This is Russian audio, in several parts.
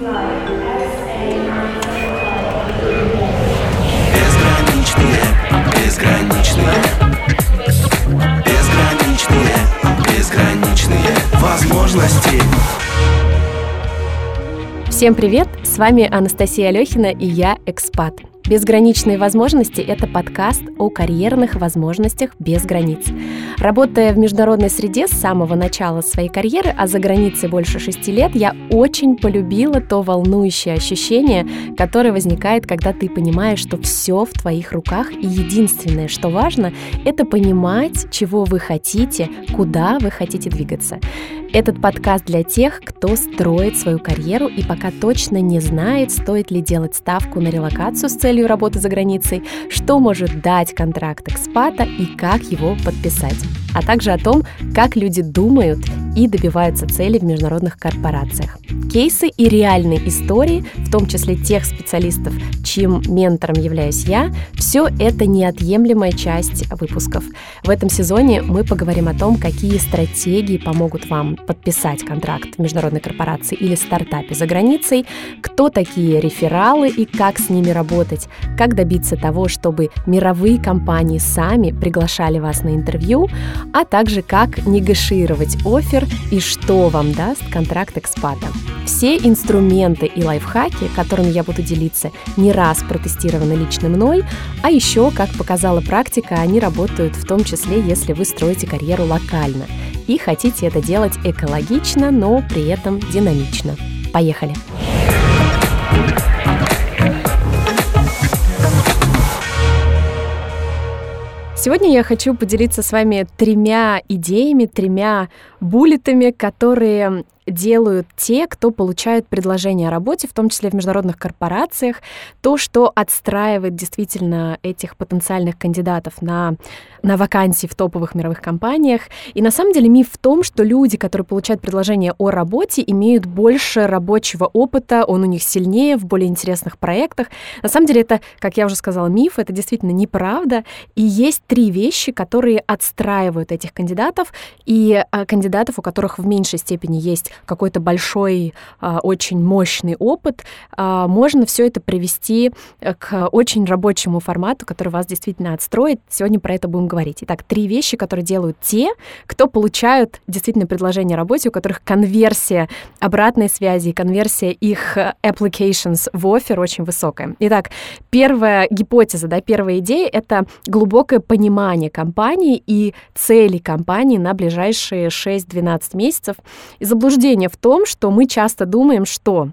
Безграничные, безграничные Безграничные, безграничные возможности Всем привет! С вами Анастасия Алехина и я Экспат. Безграничные возможности – это подкаст о карьерных возможностях без границ. Работая в международной среде с самого начала своей карьеры, а за границей больше шести лет, я очень полюбила то волнующее ощущение, которое возникает, когда ты понимаешь, что все в твоих руках, и единственное, что важно, это понимать, чего вы хотите, куда вы хотите двигаться. Этот подкаст для тех, кто строит свою карьеру и пока точно не знает, стоит ли делать ставку на релокацию с целью работы за границей, что может дать контракт экспата и как его подписать а также о том, как люди думают и добиваются цели в международных корпорациях. Кейсы и реальные истории, в том числе тех специалистов, чьим ментором являюсь я, все это неотъемлемая часть выпусков. В этом сезоне мы поговорим о том, какие стратегии помогут вам подписать контракт в международной корпорации или стартапе за границей, кто такие рефералы и как с ними работать, как добиться того, чтобы мировые компании сами приглашали вас на интервью, а также как негашировать офер и что вам даст контракт экспата. Все инструменты и лайфхаки, которыми я буду делиться, не раз протестированы лично мной, а еще, как показала практика, они работают в том числе, если вы строите карьеру локально и хотите это делать экологично, но при этом динамично. Поехали! Сегодня я хочу поделиться с вами тремя идеями, тремя буллетами, которые делают те, кто получают предложение о работе, в том числе в международных корпорациях, то, что отстраивает действительно этих потенциальных кандидатов на, на вакансии в топовых мировых компаниях. И на самом деле миф в том, что люди, которые получают предложение о работе, имеют больше рабочего опыта, он у них сильнее в более интересных проектах. На самом деле это, как я уже сказала, миф, это действительно неправда. И есть три вещи, которые отстраивают этих кандидатов, и а, кандидатов, у которых в меньшей степени есть какой-то большой, а, очень мощный опыт, а, можно все это привести э, к очень рабочему формату, который вас действительно отстроит. Сегодня про это будем говорить. Итак, три вещи, которые делают те, кто получают действительно предложение о работе, у которых конверсия обратной связи, конверсия их э, applications в офер очень высокая. Итак, первая гипотеза, да, первая идея — это глубокое понимание компании и цели компании на ближайшие 6-12 месяцев. И заблуждение в том, что мы часто думаем, что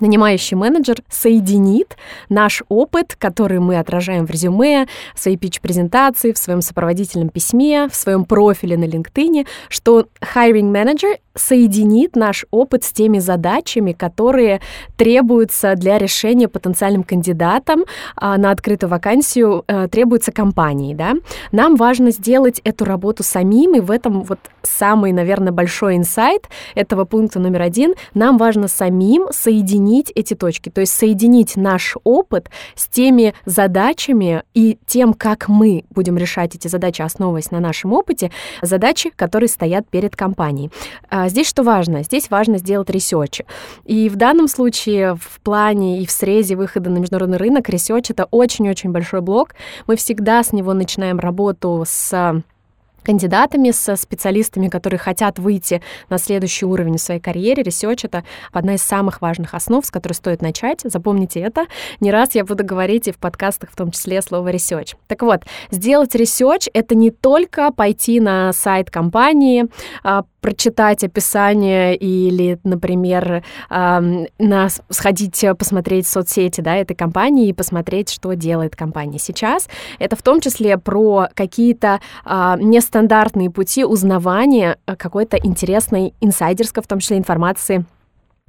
нанимающий менеджер соединит наш опыт, который мы отражаем в резюме, в своей пич-презентации, в своем сопроводительном письме, в своем профиле на LinkedIn, что hiring manager соединит наш опыт с теми задачами, которые требуются для решения потенциальным кандидатам а, на открытую вакансию, а, требуются компании. Да? Нам важно сделать эту работу самим, и в этом вот самый, наверное, большой инсайт этого пункта номер один. Нам важно самим соединить эти точки, то есть соединить наш опыт с теми задачами и тем, как мы будем решать эти задачи, основываясь на нашем опыте, задачи, которые стоят перед компанией. А здесь что важно? Здесь важно сделать research. И в данном случае в плане и в срезе выхода на международный рынок research — это очень-очень большой блок. Мы всегда с него начинаем работу с кандидатами, со специалистами, которые хотят выйти на следующий уровень в своей карьере. Research — это одна из самых важных основ, с которой стоит начать. Запомните это. Не раз я буду говорить и в подкастах, в том числе, слово research. Так вот, сделать research — это не только пойти на сайт компании, а, прочитать описание или, например, на, сходить посмотреть соцсети да, этой компании и посмотреть, что делает компания сейчас. Это в том числе про какие-то а, нестандартные пути узнавания э, какой-то интересной инсайдерской, в том числе информации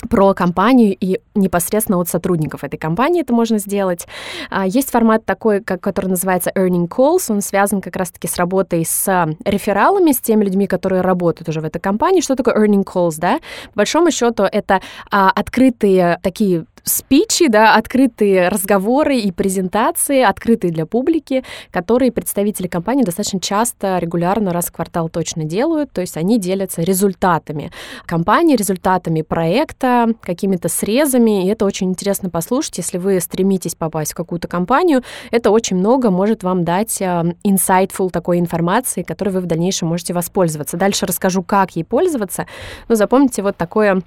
про компанию и непосредственно от сотрудников этой компании это можно сделать. А, есть формат такой, как, который называется Earning Calls. Он связан как раз-таки с работой с рефералами, с теми людьми, которые работают уже в этой компании. Что такое Earning Calls, да? По большому счету это а, открытые такие спичи, да, открытые разговоры и презентации, открытые для публики, которые представители компании достаточно часто, регулярно, раз в квартал точно делают, то есть они делятся результатами компании, результатами проекта, какими-то срезами, и это очень интересно послушать, если вы стремитесь попасть в какую-то компанию, это очень много может вам дать э, insightful такой информации, которой вы в дальнейшем можете воспользоваться. Дальше расскажу, как ей пользоваться, но запомните вот такое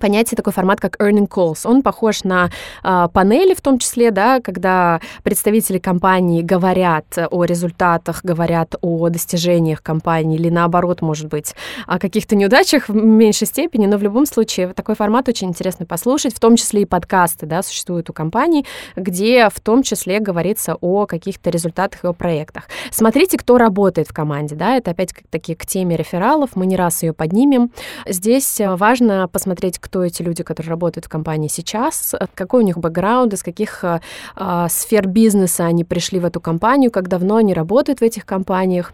понятие, такой формат, как earning calls. Он похож на э, панели, в том числе, да, когда представители компании говорят о результатах, говорят о достижениях компании или наоборот, может быть, о каких-то неудачах в меньшей степени, но в любом случае такой формат очень интересно послушать, в том числе и подкасты, да, существуют у компаний, где в том числе говорится о каких-то результатах и о проектах. Смотрите, кто работает в команде, да, это опять-таки к теме рефералов, мы не раз ее поднимем. Здесь важно посмотреть, понять, кто эти люди, которые работают в компании сейчас, какой у них бэкграунд, из каких а, а, сфер бизнеса они пришли в эту компанию, как давно они работают в этих компаниях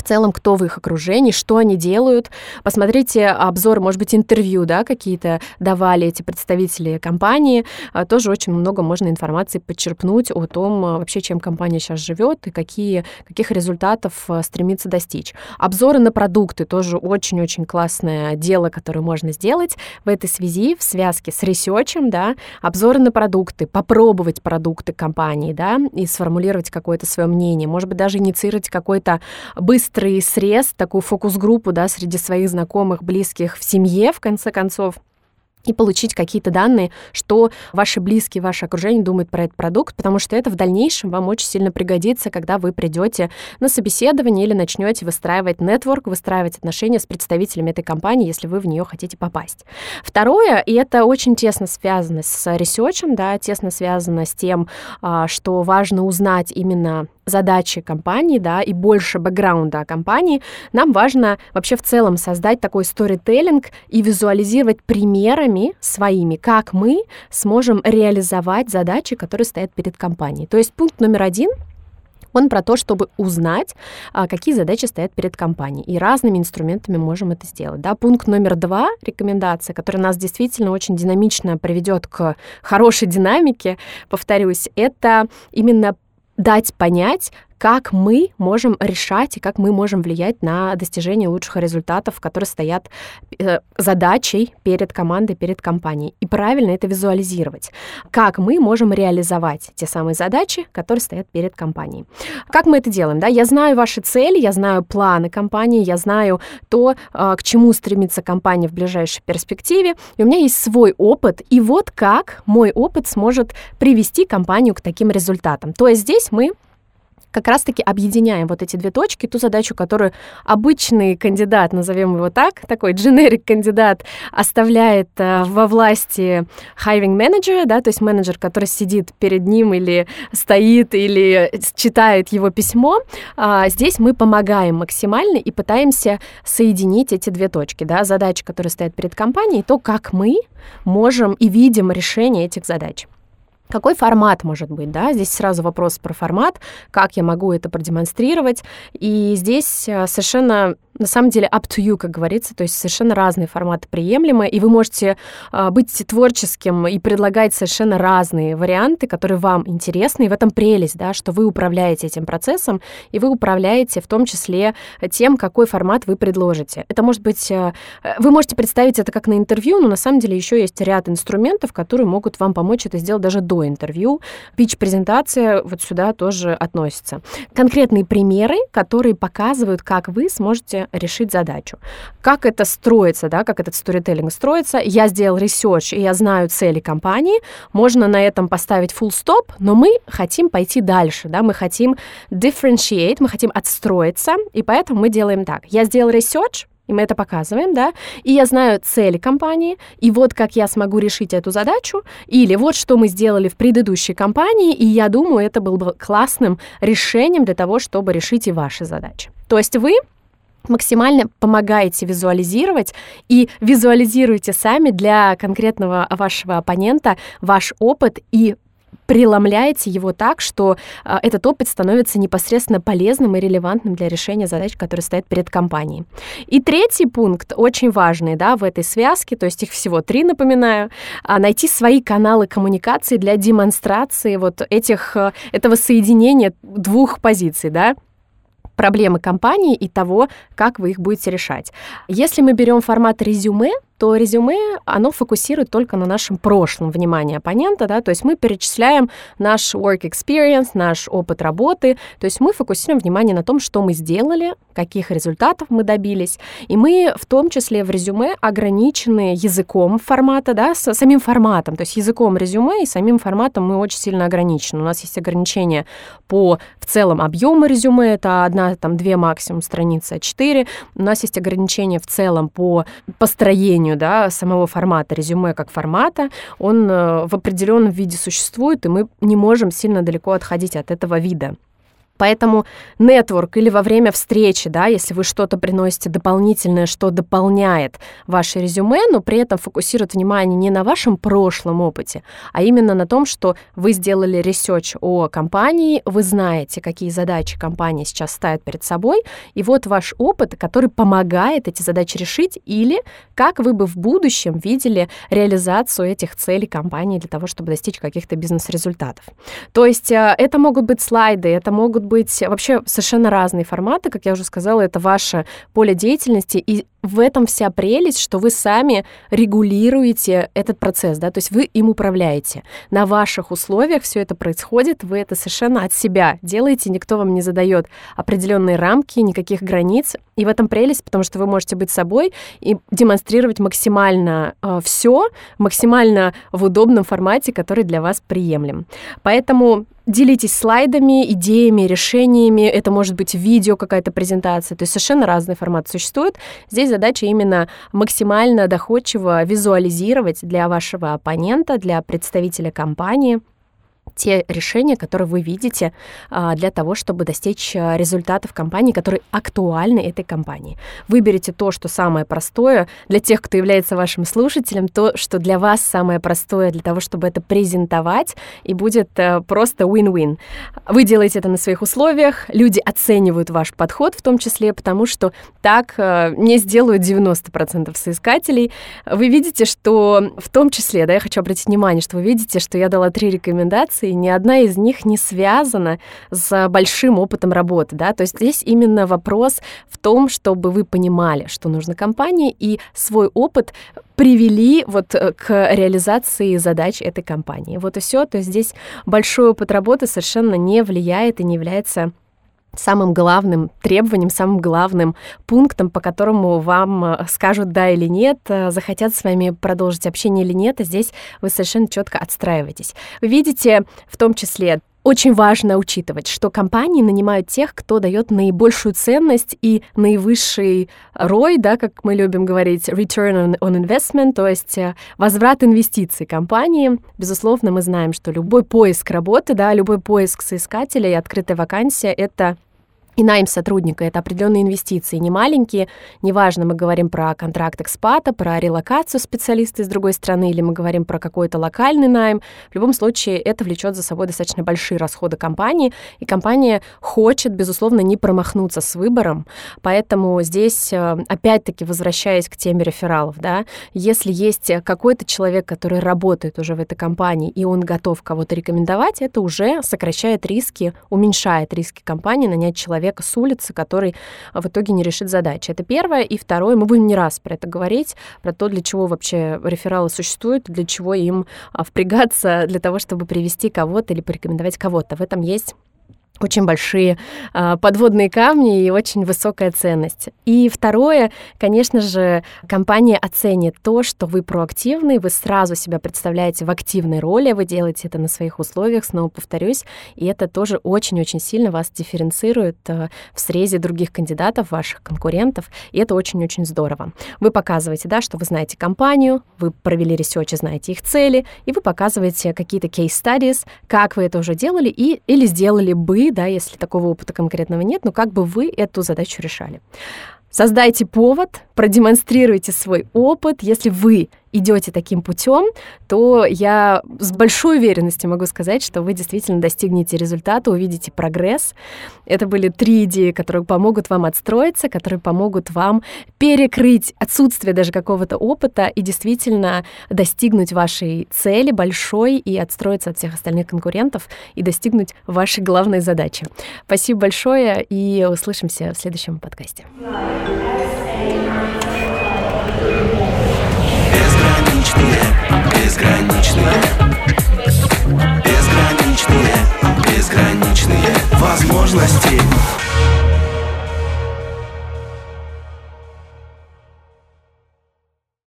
в целом, кто в их окружении, что они делают. Посмотрите обзор, может быть, интервью, да, какие-то давали эти представители компании. А, тоже очень много можно информации подчерпнуть о том, а, вообще, чем компания сейчас живет и какие, каких результатов а, стремится достичь. Обзоры на продукты тоже очень-очень классное дело, которое можно сделать в этой связи, в связке с ресерчем, да, обзоры на продукты, попробовать продукты компании, да, и сформулировать какое-то свое мнение, может быть, даже инициировать какой-то быстрый быстрый срез, такую фокус-группу, да, среди своих знакомых, близких в семье, в конце концов, и получить какие-то данные, что ваши близкие, ваше окружение думают про этот продукт, потому что это в дальнейшем вам очень сильно пригодится, когда вы придете на собеседование или начнете выстраивать нетворк, выстраивать отношения с представителями этой компании, если вы в нее хотите попасть. Второе, и это очень тесно связано с ресерчем, да, тесно связано с тем, а, что важно узнать именно задачи компании, да, и больше бэкграунда о компании, нам важно вообще в целом создать такой сторителлинг и визуализировать примерами своими, как мы сможем реализовать задачи, которые стоят перед компанией. То есть пункт номер один он про то, чтобы узнать, а, какие задачи стоят перед компанией. И разными инструментами можем это сделать. Да? Пункт номер два, рекомендация, которая нас действительно очень динамично приведет к хорошей динамике, повторюсь, это именно дать понять, как мы можем решать и как мы можем влиять на достижение лучших результатов, которые стоят э, задачей перед командой, перед компанией. И правильно это визуализировать. Как мы можем реализовать те самые задачи, которые стоят перед компанией. Как мы это делаем? Да? Я знаю ваши цели, я знаю планы компании, я знаю то, э, к чему стремится компания в ближайшей перспективе, и у меня есть свой опыт, и вот как мой опыт сможет привести компанию к таким результатам. То есть здесь мы как раз-таки объединяем вот эти две точки, ту задачу, которую обычный кандидат, назовем его так, такой generic кандидат, оставляет э, во власти hiring manager, да, то есть менеджер, который сидит перед ним или стоит, или читает его письмо. А, здесь мы помогаем максимально и пытаемся соединить эти две точки, да, задачи, которые стоят перед компанией, то, как мы можем и видим решение этих задач. Какой формат может быть, да? Здесь сразу вопрос про формат, как я могу это продемонстрировать. И здесь э, совершенно на самом деле up to you, как говорится, то есть совершенно разные форматы приемлемы, и вы можете э, быть творческим и предлагать совершенно разные варианты, которые вам интересны, и в этом прелесть, да, что вы управляете этим процессом, и вы управляете в том числе тем, какой формат вы предложите. Это может быть, э, вы можете представить это как на интервью, но на самом деле еще есть ряд инструментов, которые могут вам помочь это сделать даже до интервью. Pitch -презентация вот сюда тоже относится. Конкретные примеры, которые показывают, как вы сможете решить задачу. Как это строится, да, как этот сторителлинг строится. Я сделал research, и я знаю цели компании. Можно на этом поставить full stop, но мы хотим пойти дальше, да, мы хотим differentiate, мы хотим отстроиться, и поэтому мы делаем так. Я сделал research, и мы это показываем, да, и я знаю цели компании, и вот как я смогу решить эту задачу, или вот что мы сделали в предыдущей компании, и я думаю, это было бы классным решением для того, чтобы решить и ваши задачи. То есть вы максимально помогаете визуализировать и визуализируете сами для конкретного вашего оппонента ваш опыт и преломляете его так, что а, этот опыт становится непосредственно полезным и релевантным для решения задач, которые стоят перед компанией. И третий пункт, очень важный да, в этой связке, то есть их всего три, напоминаю, а, найти свои каналы коммуникации для демонстрации вот этих, а, этого соединения двух позиций, да, проблемы компании и того, как вы их будете решать. Если мы берем формат резюме, то резюме, оно фокусирует только на нашем прошлом. Внимание оппонента, да, то есть мы перечисляем наш work experience, наш опыт работы, то есть мы фокусируем внимание на том, что мы сделали, каких результатов мы добились, и мы в том числе в резюме ограничены языком формата, да, с самим форматом, то есть языком резюме и самим форматом мы очень сильно ограничены. У нас есть ограничения по в целом объему резюме, это одна, там, две максимум страницы, а четыре. У нас есть ограничения в целом по построению созданию да, самого формата, резюме как формата, он э, в определенном виде существует, и мы не можем сильно далеко отходить от этого вида. Поэтому network или во время встречи, да, если вы что-то приносите дополнительное, что дополняет ваше резюме, но при этом фокусирует внимание не на вашем прошлом опыте, а именно на том, что вы сделали research о компании, вы знаете, какие задачи компания сейчас ставит перед собой, и вот ваш опыт, который помогает эти задачи решить, или как вы бы в будущем видели реализацию этих целей компании для того, чтобы достичь каких-то бизнес-результатов. То есть э, это могут быть слайды, это могут быть вообще совершенно разные форматы, как я уже сказала, это ваше поле деятельности, и в этом вся прелесть, что вы сами регулируете этот процесс, да, то есть вы им управляете. На ваших условиях все это происходит, вы это совершенно от себя делаете, никто вам не задает определенные рамки, никаких границ, и в этом прелесть, потому что вы можете быть собой и демонстрировать максимально э, все, максимально в удобном формате, который для вас приемлем. Поэтому делитесь слайдами, идеями, решениями. Это может быть видео, какая-то презентация. То есть совершенно разный формат существует. Здесь задача именно максимально доходчиво визуализировать для вашего оппонента, для представителя компании те решения, которые вы видите а, для того, чтобы достичь а, результатов компании, которые актуальны этой компании. Выберите то, что самое простое для тех, кто является вашим слушателем, то, что для вас самое простое для того, чтобы это презентовать, и будет а, просто win-win. Вы делаете это на своих условиях, люди оценивают ваш подход в том числе, потому что так не сделают 90% соискателей. Вы видите, что в том числе, да, я хочу обратить внимание, что вы видите, что я дала три рекомендации, рекомендаций, ни одна из них не связана с большим опытом работы, да, то есть здесь именно вопрос в том, чтобы вы понимали, что нужно компании, и свой опыт привели вот э, к реализации задач этой компании. Вот и все. То есть здесь большой опыт работы совершенно не влияет и не является самым главным требованием, самым главным пунктом, по которому вам э, скажут да или нет, э, захотят с вами продолжить общение или нет, и здесь вы совершенно четко отстраиваетесь. Вы видите в том числе очень важно учитывать, что компании нанимают тех, кто дает наибольшую ценность и наивысший ROI, да, как мы любим говорить, return on investment, то есть э, возврат инвестиций компании. Безусловно, мы знаем, что любой поиск работы, да, любой поиск соискателя и открытая вакансия — это и найм сотрудника — это определенные инвестиции, не маленькие. Неважно, мы говорим про контракт экспата, про релокацию специалиста из другой страны, или мы говорим про какой-то локальный найм. В любом случае, это влечет за собой достаточно большие расходы компании, и компания хочет, безусловно, не промахнуться с выбором. Поэтому здесь, э, опять-таки, возвращаясь к теме рефералов, да, если есть какой-то человек, который работает уже в этой компании, и он готов кого-то рекомендовать, это уже сокращает риски, уменьшает риски компании нанять человека человека с улицы, который в итоге не решит задачи. Это первое. И второе, мы будем не раз про это говорить, про то, для чего вообще рефералы существуют, для чего им а, впрягаться для того, чтобы привести кого-то или порекомендовать кого-то. В этом есть очень большие э, подводные камни и очень высокая ценность. И второе, конечно же, компания оценит то, что вы проактивный, вы сразу себя представляете в активной роли, вы делаете это на своих условиях, снова повторюсь, и это тоже очень-очень сильно вас дифференцирует э, в срезе других кандидатов, ваших конкурентов, и это очень-очень здорово. Вы показываете, да, что вы знаете компанию, вы провели research и знаете их цели, и вы показываете какие-то studies, как вы это уже делали и, или сделали бы да, если такого опыта конкретного нет, но как бы вы эту задачу решали. Создайте повод, продемонстрируйте свой опыт. Если вы идете таким путем, то я с большой уверенностью могу сказать, что вы действительно достигнете результата, увидите прогресс. Это были три идеи, которые помогут вам отстроиться, которые помогут вам перекрыть отсутствие даже какого-то опыта и действительно достигнуть вашей цели большой и отстроиться от всех остальных конкурентов и достигнуть вашей главной задачи. Спасибо большое и услышимся в следующем подкасте. Безграничные, безграничные. Безграничные, безграничные возможности